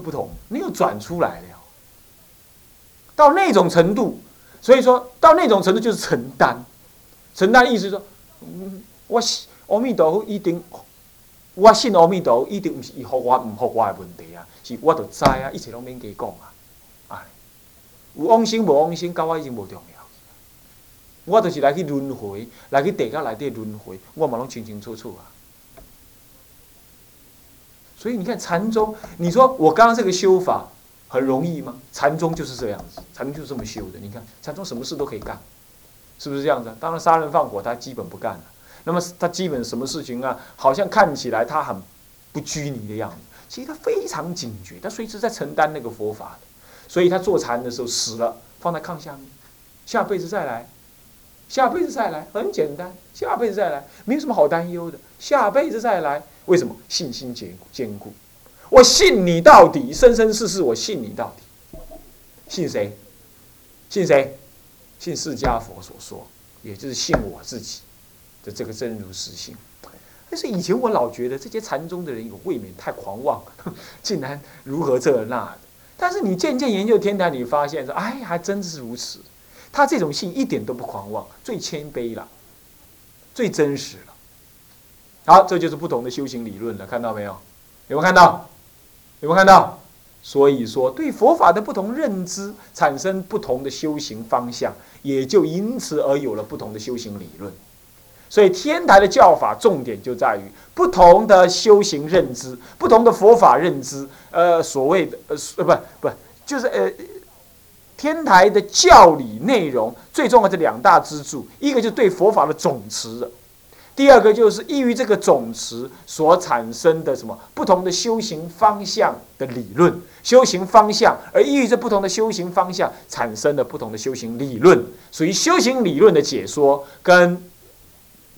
不同，你又转出来了。到那种程度，所以说到那种程度就是承担。承担意思说，嗯，我阿弥陀佛一定，我信阿弥陀佛一定不是伊服我唔服我的问题啊，是我都知啊，一切拢免加讲啊。哎，有往生无往生，甲我已经无重要。我就是来去轮回，来去地下内底轮回，我嘛拢清清楚楚啊。所以你看禅宗，你说我刚刚这个修法很容易吗？禅宗就是这样子，禅宗就是这么修的。你看禅宗什么事都可以干，是不是这样子？当然杀人放火他基本不干了。那么他基本什么事情啊？好像看起来他很不拘泥的样子，其实他非常警觉，他随时在承担那个佛法。所以他坐禅的时候死了，放在炕下面，下辈子再来。下辈子再来，很简单。下辈子再来，没有什么好担忧的。下辈子再来，为什么？信心坚坚固。我信你到底，生生世世我信你到底。信谁？信谁？信释迦佛所说，也就是信我自己的这个真如实性。但是以前我老觉得这些禅宗的人有未免太狂妄，竟然如何这那的。但是你渐渐研究天台，你发现说，哎，还真是如此。他这种信一点都不狂妄，最谦卑了，最真实了。好，这就是不同的修行理论了，看到没有？有没有看到？有没有看到？所以说，对佛法的不同认知，产生不同的修行方向，也就因此而有了不同的修行理论。所以，天台的教法重点就在于不同的修行认知，不同的佛法认知。呃，所谓的呃不不，就是呃。天台的教理内容最重要的两大支柱，一个就是对佛法的总持第二个就是依于这个总持所产生的什么不同的修行方向的理论，修行方向，而依于这不同的修行方向产生的不同的修行理论，属于修行理论的解说，跟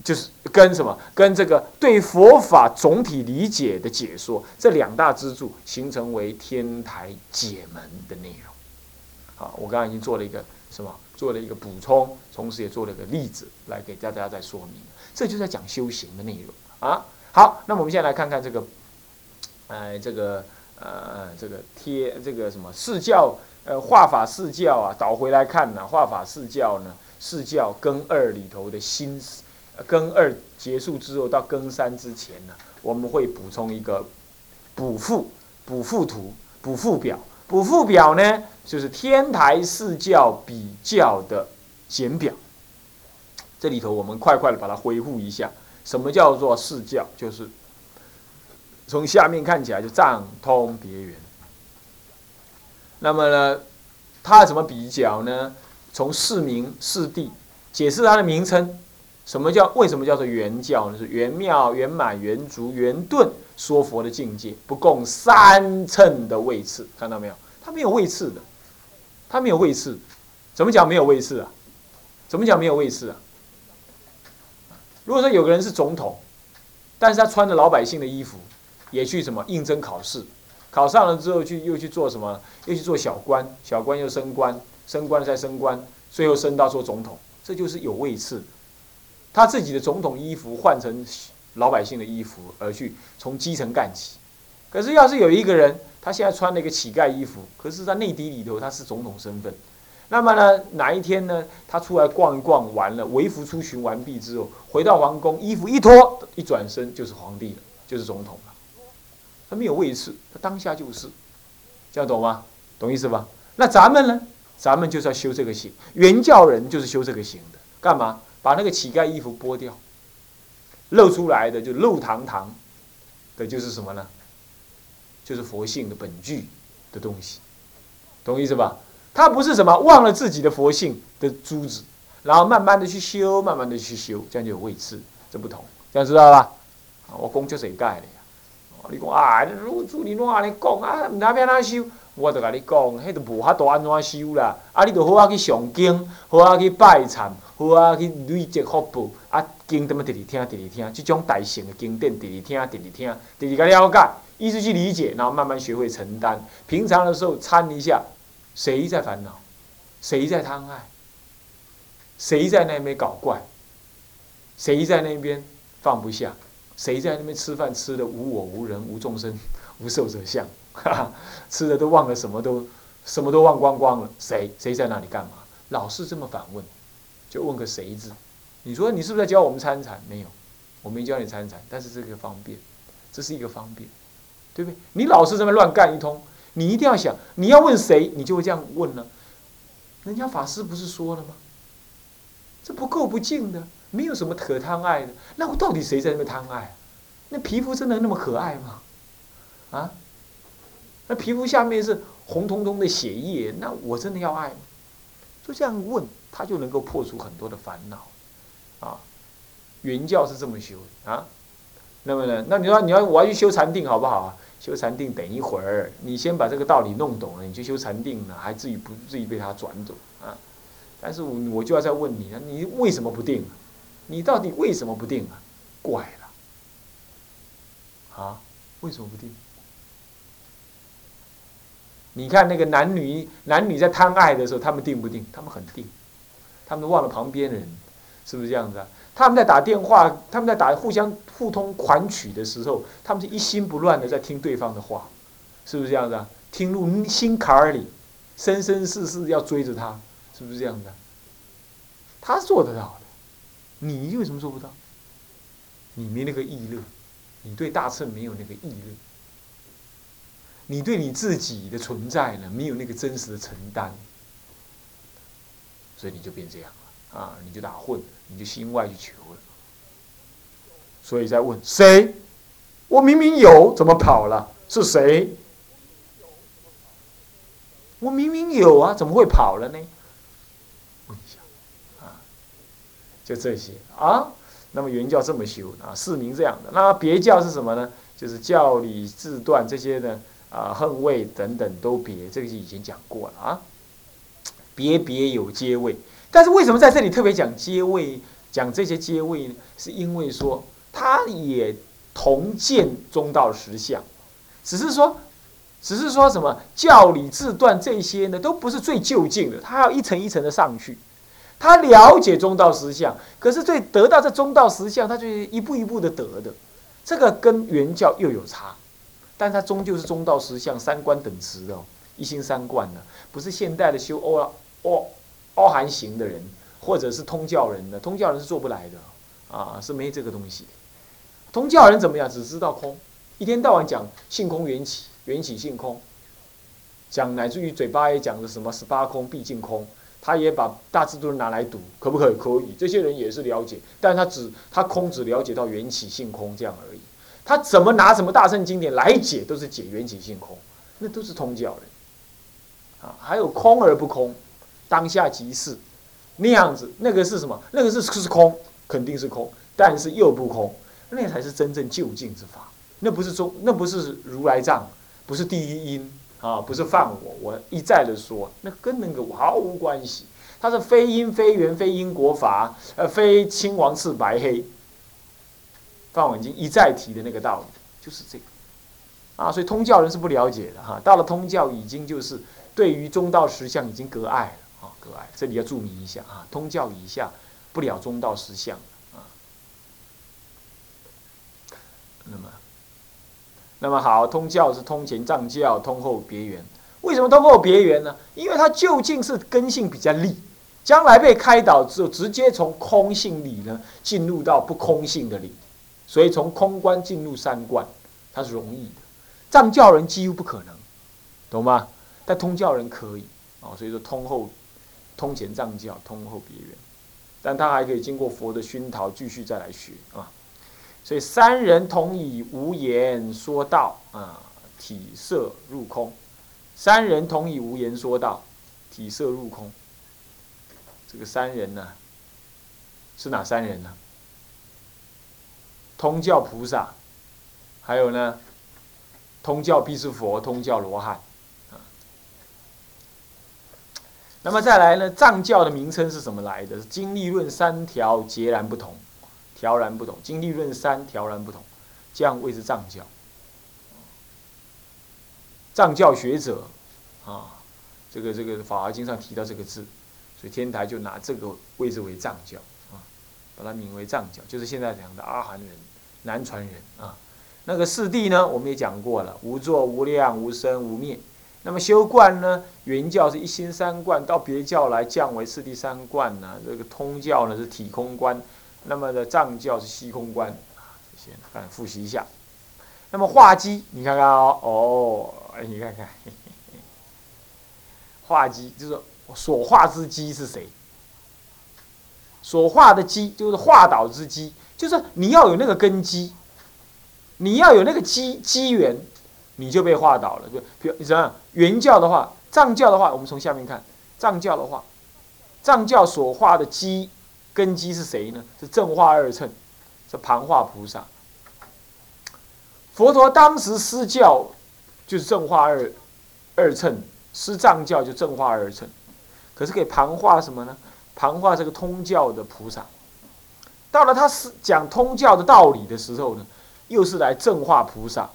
就是跟什么，跟这个对佛法总体理解的解说，这两大支柱形成为天台解门的内容。好，我刚刚已经做了一个什么？做了一个补充，同时也做了一个例子来给大家再说明。这就在讲修行的内容啊。好，那我们现在来看看这个，呃，这个呃，这个贴这个什么四教呃化法四教啊，倒回来看呢，化法四教呢，四教更二里头的心思，更二结束之后到更三之前呢，我们会补充一个补附补附图补附表。补附表呢，就是天台四教比较的简表。这里头我们快快的把它恢复一下。什么叫做四教？就是从下面看起来就藏通别圆。那么呢，它怎么比较呢？从四名四地解释它的名称。什么叫？为什么叫做圆教呢？是圆妙、圆满、圆足、圆顿。说佛的境界不共三乘的位次，看到没有？他没有位次的，他没有位次，怎么讲没有位次啊？怎么讲没有位次啊？如果说有个人是总统，但是他穿着老百姓的衣服，也去什么应征考试，考上了之后去又去做什么？又去做小官，小官又升官，升官再升官，最后升到做总统，这就是有位次。他自己的总统衣服换成。老百姓的衣服而去从基层干起，可是要是有一个人，他现在穿了一个乞丐衣服，可是，在内地里头他是总统身份，那么呢，哪一天呢，他出来逛一逛完了，微服出巡完毕之后，回到皇宫，衣服一脱，一转身就是皇帝了，就是总统了，他没有位次，他当下就是，这样懂吗？懂意思吧？那咱们呢？咱们就是要修这个行，原教人就是修这个行的，干嘛？把那个乞丐衣服剥掉。露出来的就露堂堂的，就是什么呢？就是佛性的本具的东西，懂意思吧？他不是什么忘了自己的佛性的珠子，然后慢慢的去修，慢慢的去修，这样就有位次，这不同，这样知道吧？我讲就谁盖的呀？你讲啊，如主你哪里讲啊？唔知变哪修？我就甲你讲，迄都无法度安怎修啦。啊，你就好啊去上经，好啊去拜忏，好啊去累积福报。啊，经怎么直直听，直直听，这种大型的经典，直直听，直直听，直直个了解，一直去理解，然后慢慢学会承担。平常的时候参一下，谁在烦恼？谁在贪爱？谁在那边搞怪？谁在那边放不下？谁在那边吃饭吃的无我无人无众生 无受者相？哈哈，吃的都忘了，什么都什么都忘光光了。谁谁在那里干嘛？老是这么反问，就问个谁字。你说你是不是在教我们参禅？没有，我没教你参禅，但是这个方便，这是一个方便，对不对？你老是这么乱干一通，你一定要想，你要问谁，你就会这样问了。人家法师不是说了吗？这不够不净的，没有什么可贪爱的。那我到底谁在那边贪爱？那皮肤真的那么可爱吗？啊？那皮肤下面是红彤彤的血液，那我真的要爱吗？就这样问，他就能够破除很多的烦恼。啊，原教是这么修的啊。那么呢，那你说你要我要去修禅定好不好啊？修禅定等一会儿，你先把这个道理弄懂了，你去修禅定了，还至于不至于被他转走啊？但是我我就要再问你了，你为什么不定？你到底为什么不定啊？怪了，啊？为什么不定？你看那个男女男女在贪爱的时候，他们定不定？他们很定，他们都忘了旁边的人，是不是这样子啊？他们在打电话，他们在打互相互通款曲的时候，他们是一心不乱的在听对方的话，是不是这样子啊？听入心坎儿里，生生世世要追着他，是不是这样的？他做得到的，你为什么做不到？你没那个意乐，你对大乘没有那个意乐，你对你自己的存在呢没有那个真实的承担，所以你就变这样了。啊，你就打混，你就心外去求了。所以在问谁？我明明有，怎么跑了？是谁？我明明有啊，怎么会跑了呢？问一下，啊，就这些啊。那么原教这么修啊，四明这样的。那别教是什么呢？就是教理自断这些呢啊，恨位等等都别，这个就已经讲过了啊。别别有阶位。但是为什么在这里特别讲阶位，讲这些阶位呢？是因为说他也同见中道实相，只是说，只是说什么教理自断这些呢，都不是最就近的，他要一层一层的上去。他了解中道实相，可是最得到这中道实相，他就一步一步的得的，这个跟原教又有差，但他终究是中道实相三观等持的，一心三观的，不是现代的修欧欧。包含型的人，或者是通教人的，通教人是做不来的，啊，是没这个东西。通教人怎么样？只知道空，一天到晚讲性空缘起，缘起性空，讲乃至于嘴巴也讲的什么十八空毕竟空，他也把大智度拿来读，可不可以？可以。这些人也是了解，但他只他空只了解到缘起性空这样而已。他怎么拿什么大圣经典来解，都是解缘起性空，那都是通教人。啊，还有空而不空。当下即是那样子，那个是什么？那个是是空，肯定是空，但是又不空，那才是真正就近之法。那不是中，那不是如来藏，不是第一因啊，不是犯我。我一再的说，那跟那个毫无关系。它是非因非缘非因果法，呃，非青黄赤白黑。范文经一再提的那个道理就是这个啊，所以通教人是不了解的哈。到了通教，已经就是对于中道实相已经隔爱了。各位，这里要注明一下啊，通教以下不了中道实相啊。那么，那么好，通教是通前藏教，通后别圆。为什么通后别圆呢？因为它究竟是根性比较利，将来被开导之后，直接从空性理呢进入到不空性的理，所以从空观进入三观，它是容易的。藏教人几乎不可能，懂吗？但通教人可以啊，所以说通后。通前藏教，通后别圆，但他还可以经过佛的熏陶，继续再来学啊。所以三人同以无言说道啊，体色入空。三人同以无言说道，体色入空。这个三人呢，是哪三人呢？通教菩萨，还有呢，通教必是佛，通教罗汉。那么再来呢？藏教的名称是什么来的？经历论三条截然不同，条然不同。经历论三条然不同，这样谓之藏教。藏教学者啊，这个这个《法华经》上提到这个字，所以天台就拿这个位置为藏教啊，把它名为藏教，就是现在讲的阿含人、南传人啊。那个四谛呢，我们也讲过了，无作、无量、无生、无灭。那么修观呢，原教是一心三观，到别教来降为四谛三观呢。这个通教呢是体空观，那么的藏教是虚空观啊。这些看复习一下。那么化机，你看看哦，哦，你看看，化机就是所化之机是谁？所化的机就是化导之机，就是你要有那个根基，你要有那个机机缘，你就被化倒了。就比如你怎样？原教的话，藏教的话，我们从下面看，藏教的话，藏教所化的基根基是谁呢？是正化二乘，是盘化菩萨。佛陀当时施教就是正化二二乘，施藏教就正化二乘，可是给盘化什么呢？盘化这个通教的菩萨。到了他是讲通教的道理的时候呢，又是来正化菩萨，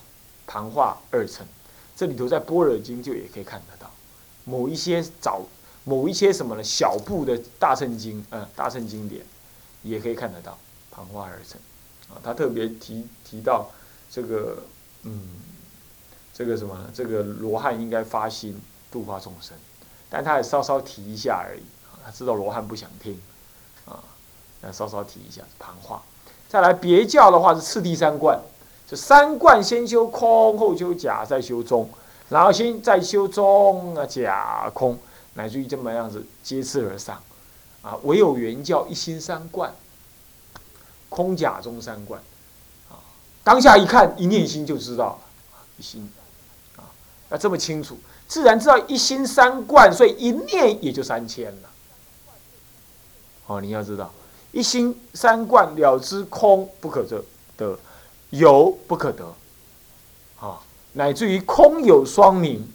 盘化二乘。这里头在般若经就也可以看得到，某一些早某一些什么呢？小部的大乘经，嗯，大乘经典也可以看得到盘化二乘。啊，他特别提提到。这个，嗯，这个什么？这个罗汉应该发心度化众生，但他也稍稍提一下而已。他知道罗汉不想听，啊，那稍稍提一下盘化。再来别教的话是次第三观，这三观先修空，后修假，再修中，然后先再修中啊假空，乃至于这么样子接次而上，啊，唯有原教一心三观，空假中三观。啊当下一看，一念心就知道了，一心，啊，要这么清楚，自然知道一心三观，所以一念也就三千了。哦，你要知道，一心三观了知空不可得，得有不可得，啊，乃至于空有双明，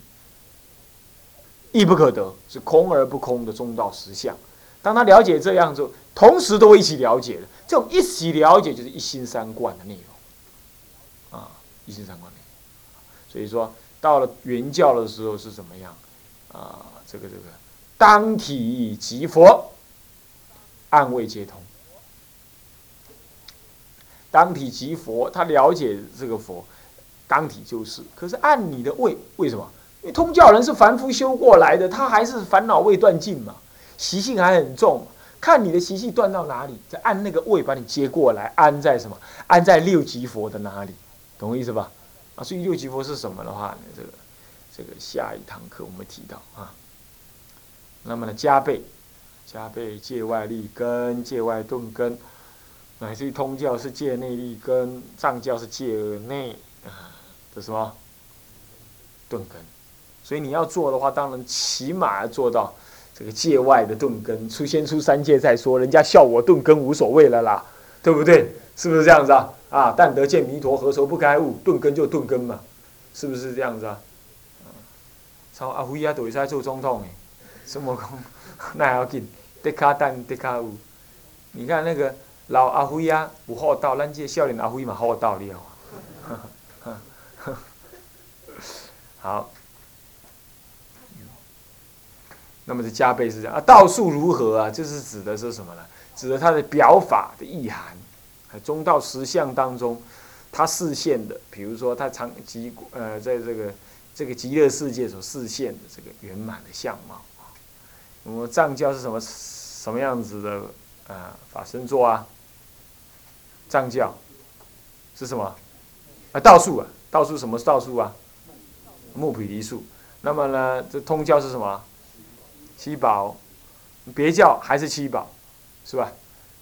亦不可得，是空而不空的中道实相。当他了解这样之后，同时都一起了解的，这种一起了解就是一心三观的内容。啊一心三观内容，所以说到了原教的时候是怎么样？啊，这个这个当体即佛，暗位皆通。当体即佛，他了解这个佛，当体就是。可是按你的位，为什么？因为通教人是凡夫修过来的，他还是烦恼未断尽嘛，习性还很重。看你的习性断到哪里，再按那个位把你接过来，安在什么？安在六级佛的哪里？懂我意思吧？啊，所以六级佛是什么的话呢，这个这个下一堂课我们提到啊。那么呢，加倍加倍界外立根，界外顿根，乃至于通教是戒内力，跟，藏教是界内啊的什么顿根。所以你要做的话，当然起码要做到这个界外的顿根，出先出三界再说，人家笑我顿根无所谓了啦，对不对？是不是这样子啊？啊，但得见弥陀，何愁不开悟？顿根就顿根嘛，是不是这样子啊？超阿辉啊，都会在做总统诶，什么讲？那要紧，得卡等得卡悟。你看那个老阿辉啊，有厚道，咱这少年阿辉嘛厚道了。好，那么这加倍是这样啊？道术如何啊？就是指的是什么呢？指的它的表法的意涵。中道实相当中，他视现的，比如说他常极呃，在这个这个极乐世界所视现的这个圆满的相貌啊。那么藏教是什么什么样子的啊？法身座啊？藏教是什么？啊，道术啊，道术什么是道术啊？木毗梨树。那么呢，这通教是什么？七宝。别教还是七宝，是吧？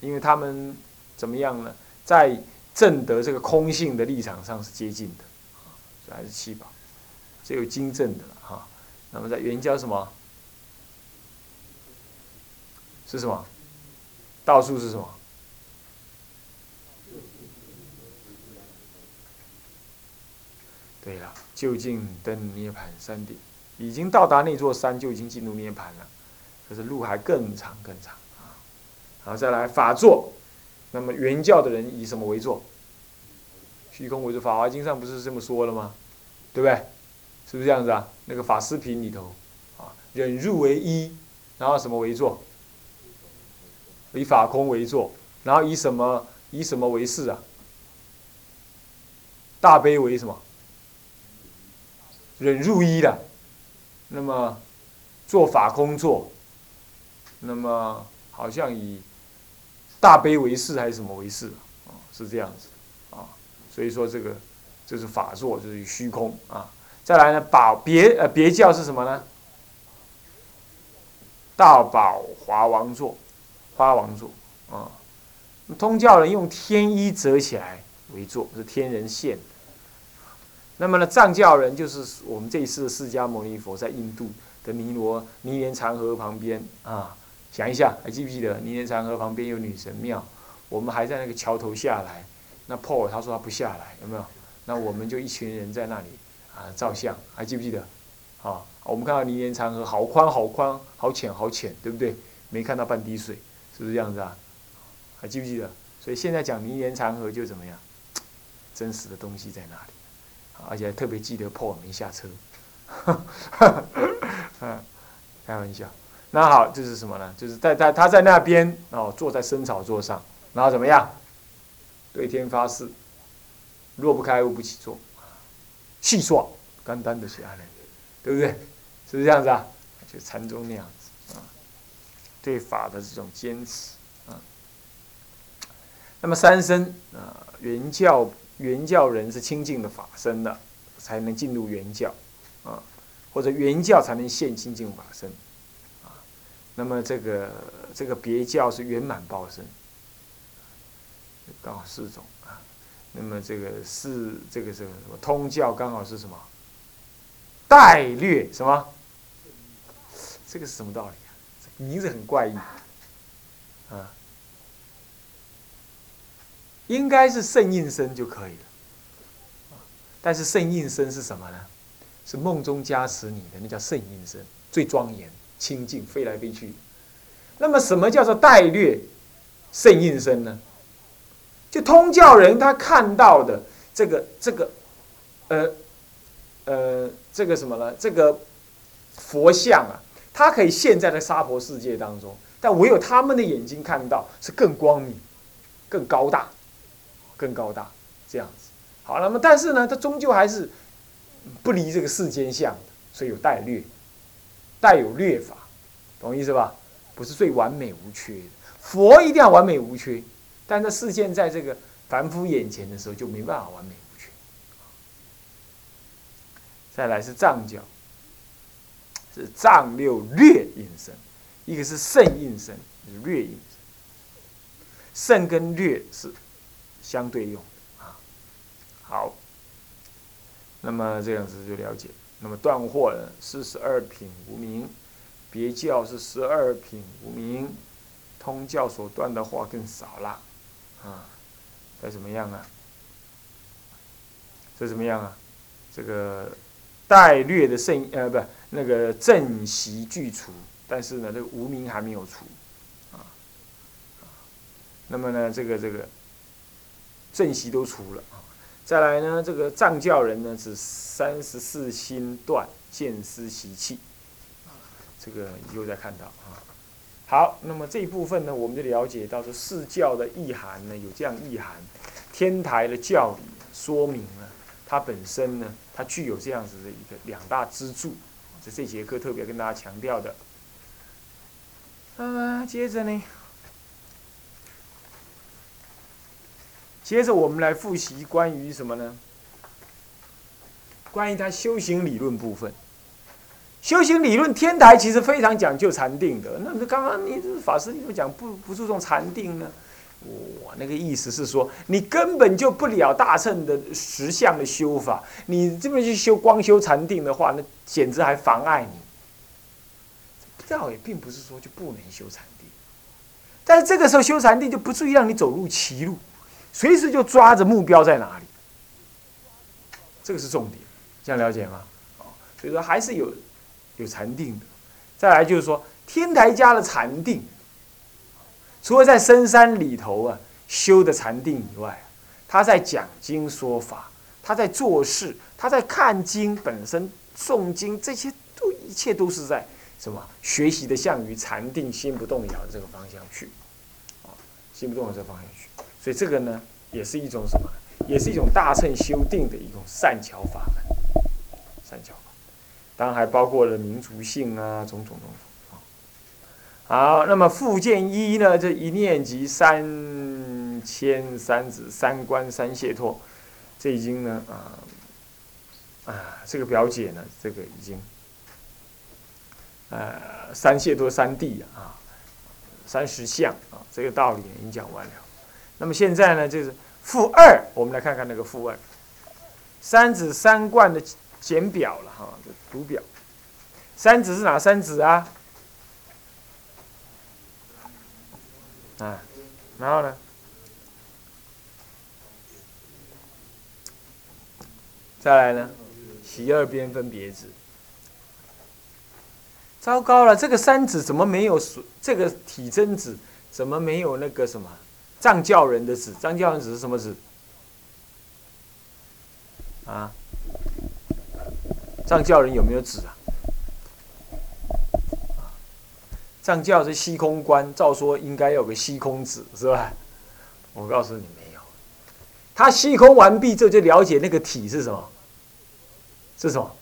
因为他们。怎么样呢？在证得这个空性的立场上是接近的，所以还是七宝，只有经证的了哈。那么在原教什么？是什么？道术是什么？对了，就近登涅盘山顶，已经到达那座山就已经进入涅盘了，可是路还更长更长啊。好，再来法座。那么原教的人以什么为座？虚空为座，《法华经》上不是这么说了吗？对不对？是不是这样子啊？那个法师品里头，啊，忍入为一，然后什么为座？以法空为座，然后以什么以什么为事啊？大悲为什么？忍入一的，那么做法工作，那么好像以大悲为事还是什么为事啊？是这样子啊，所以说这个就是法座，就是虚空啊。再来呢，宝别呃别教是什么呢？大宝华王座，花王座啊。通教人用天衣折起来为座，是天人现。那么呢，藏教人就是我们这一次的释迦牟尼佛在印度的尼罗尼连长河旁边啊，想一下还记不记得尼连长河旁边有女神庙？我们还在那个桥头下来，那 Paul 他说他不下来，有没有？那我们就一群人在那里啊照相，还记不记得？啊，我们看到尼连长河好宽好宽好浅好浅，对不对？没看到半滴水，是不是这样子啊？还记不记得？所以现在讲尼连长河就怎么样？真实的东西在哪里？而且还特别记得破门下车，开玩笑。那好，这是什么呢？就是在在他在那边哦，坐在生草座上，然后怎么样？对天发誓，若不开悟不起坐，细说，干单的下来，对不对？是不是这样子啊？就禅宗那样子啊，对法的这种坚持啊。那么三生啊，原教。原教人是清净的法身的，才能进入原教，啊，或者原教才能现清净法身，啊，那么这个这个别教是圆满报身，刚好四种啊，那么这个是这个这个什么通教刚好是什么？代略什么？这个是什么道理啊？名字很怪异，啊。应该是圣应身就可以了，但是圣应身是什么呢？是梦中加持你的，那叫圣应身，最庄严、清净，飞来飞去。那么什么叫做带略圣应身呢？就通教人他看到的这个这个，呃呃，这个什么呢？这个佛像啊，它可以现在的娑婆世界当中，但唯有他们的眼睛看到是更光明、更高大。更高大，这样子，好，那么但是呢，它终究还是不离这个世间相的，所以有带略，带有略法，懂意思吧？不是最完美无缺的，佛一定要完美无缺，但在世间在这个凡夫眼前的时候就没办法完美无缺。再来是藏教，是藏六略应身，一个是圣应身，是略应身，圣跟略是。相对用啊，好，那么这样子就了解。那么断货呢，四十二品无名，别教是十二品无名，通教所断的话更少了啊。这怎么样啊？这怎么样啊？这个待略的圣呃，不，那个正习俱除，但是呢，这个无名还没有除啊。那么呢，这个这个。正习都除了啊，再来呢，这个藏教人呢是三十四心断见思习气，这个又在看到啊。好，那么这一部分呢，我们就了解到说四教的意涵呢有这样意涵，天台的教理说明了它本身呢，它具有这样子的一个两大支柱，是这节课特别跟大家强调的。那么接着呢？接着我们来复习关于什么呢？关于他修行理论部分。修行理论，天台其实非常讲究禅定的。那刚刚你法师你么讲不不注重禅定呢？我那个意思是说，你根本就不了大乘的实相的修法。你这么去修光修禅定的话，那简直还妨碍你。倒也并不是说就不能修禅定，但是这个时候修禅定就不至于让你走入歧路。随时就抓着目标在哪里，这个是重点，这样了解吗？所以说还是有有禅定的。再来就是说，天台家的禅定，除了在深山里头啊修的禅定以外，他在讲经说法，他在做事，他在看经本身诵经，这些都一切都是在什么学习的向于禅定心不动摇的这个方向去，啊，心不动摇这个方向去。所以这个呢，也是一种什么也是一种大乘修定的一种善巧法门，善巧法，当然还包括了民族性啊，种种种种啊。好，那么附件一呢？这一念即三千三子三观三解脱，这已经呢啊啊，这个表姐呢，这个已经呃三解脱三谛啊，三十相啊，这个道理已经讲完了。那么现在呢，就是负二，我们来看看那个负二，三子三冠的简表了哈，读表。三子是哪三子啊？啊，然后呢？再来呢？习二边分别子。糟糕了，这个三子怎么没有这个体真子？怎么没有那个什么？藏教人的子，藏教人子是什么子？啊？藏教人有没有子啊？藏教是虚空观，照说应该有个虚空子，是吧？我告诉你没有，他虚空完毕之后就了解那个体是什么？是什么？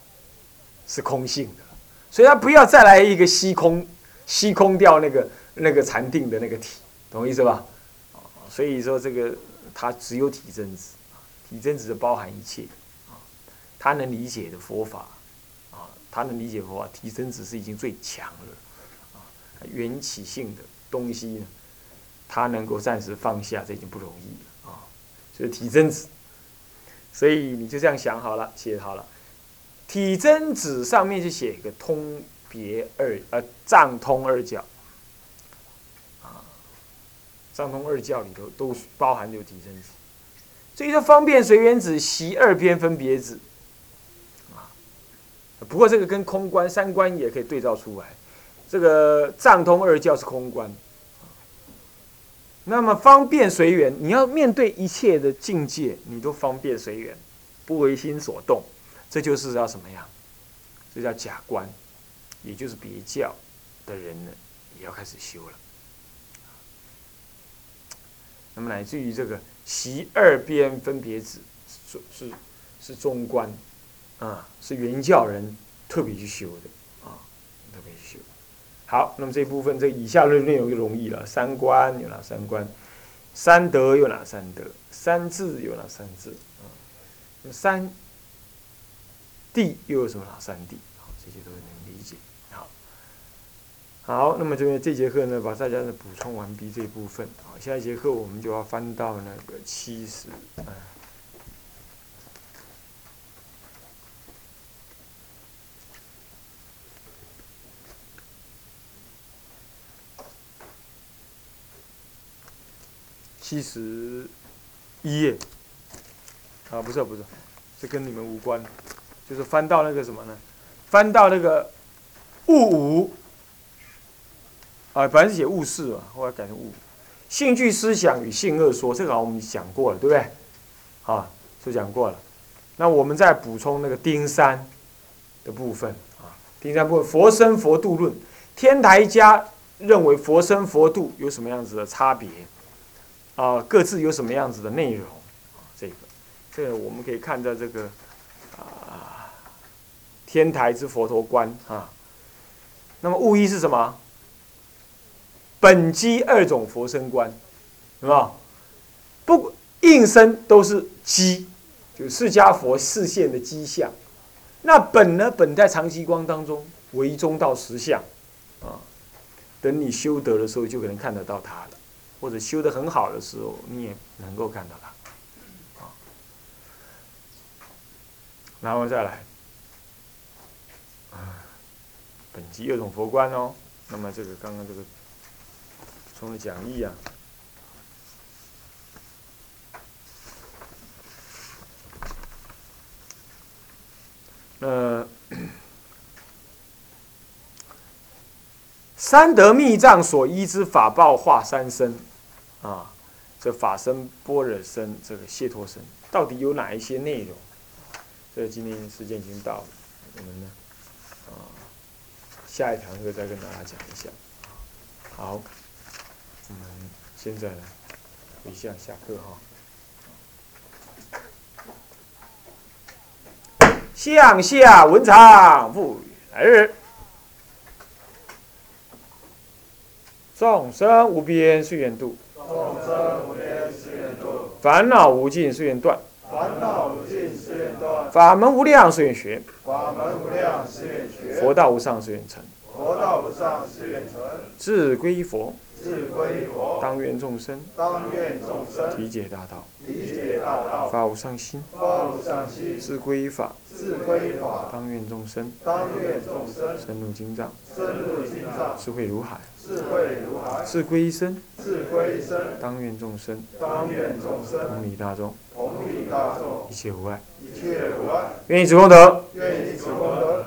是空性的，所以他不要再来一个虚空，虚空掉那个那个禅定的那个体，懂我意思吧？所以说，这个他只有体真子，体真子包含一切，啊，他能理解的佛法，啊，他能理解佛法，体真子是已经最强了，啊，缘起性的东西呢，他能够暂时放下，这已经不容易了，啊，所以体真子，所以你就这样想好了，写好了，体真子上面就写一个通别二，呃，藏通二教。藏通二教里头都包含有提升子，所以说方便随缘子习二边分别子，啊，不过这个跟空观三观也可以对照出来，这个藏通二教是空观，那么方便随缘，你要面对一切的境界，你都方便随缘，不为心所动，这就是要什么样？这叫假观，也就是别教的人呢，也要开始修了。那么乃至于这个习二边分别子是是是中观啊，是原教人特别去修的啊，特别去修。好，那么这部分这以下的内容就容易了：三观有哪三观？三德有哪三德？三智有哪三智？啊，三谛又有什么哪三谛？好，这些都能理解。好，那么这边这节课呢，把大家的补充完毕这一部分。好，下一节课我们就要翻到那个七十，啊，七十一页。啊，不是不是，这跟你们无关，就是翻到那个什么呢？翻到那个物五。啊，本来是写物事嘛，后来改成物。性具思想与性恶说，这个我们讲过了，对不对？啊，就讲过了。那我们再补充那个丁三的部分啊，丁三部分佛生佛度论，天台家认为佛生佛度有什么样子的差别？啊，各自有什么样子的内容？啊，这个，这个我们可以看到这个啊，天台之佛陀观啊。那么物一是什么？本机二种佛身观，是吧？不应身都是机，就释迦佛视现的机相。那本呢？本在长期光当中为中道实相，啊，等你修得的时候就可能看得到它了，或者修得很好的时候你也能够看到它，啊。然后再来，啊，本机二种佛观哦。那么这个刚刚这个。从讲义啊。呃，三德密藏所依之法报化三身，啊，这法身、般若身、这个解脱身，到底有哪一些内容？这今天时间已经到了，我们呢，啊，下一堂课再跟大家讲一下。好。我们现在回向下课哈。向下文长复尔。众生无边誓愿度，众生无边誓愿度，烦恼无尽誓愿断，烦恼无尽誓愿断，法门无量誓愿学，法门无量誓愿学，佛道无上誓愿成。佛道无上誓愿成，志归佛，志归佛，当愿众生。当愿众生。理解大道，理解大道，发无上心；发无上心，志归法，志归法，当愿众生。当愿众生。深入经藏，深入经藏，智慧如海；智慧如海，志归身，智归身，当愿众生。当愿众生。同理大众，同理大众，一切无碍。一切无碍，愿以此功德，愿以此功德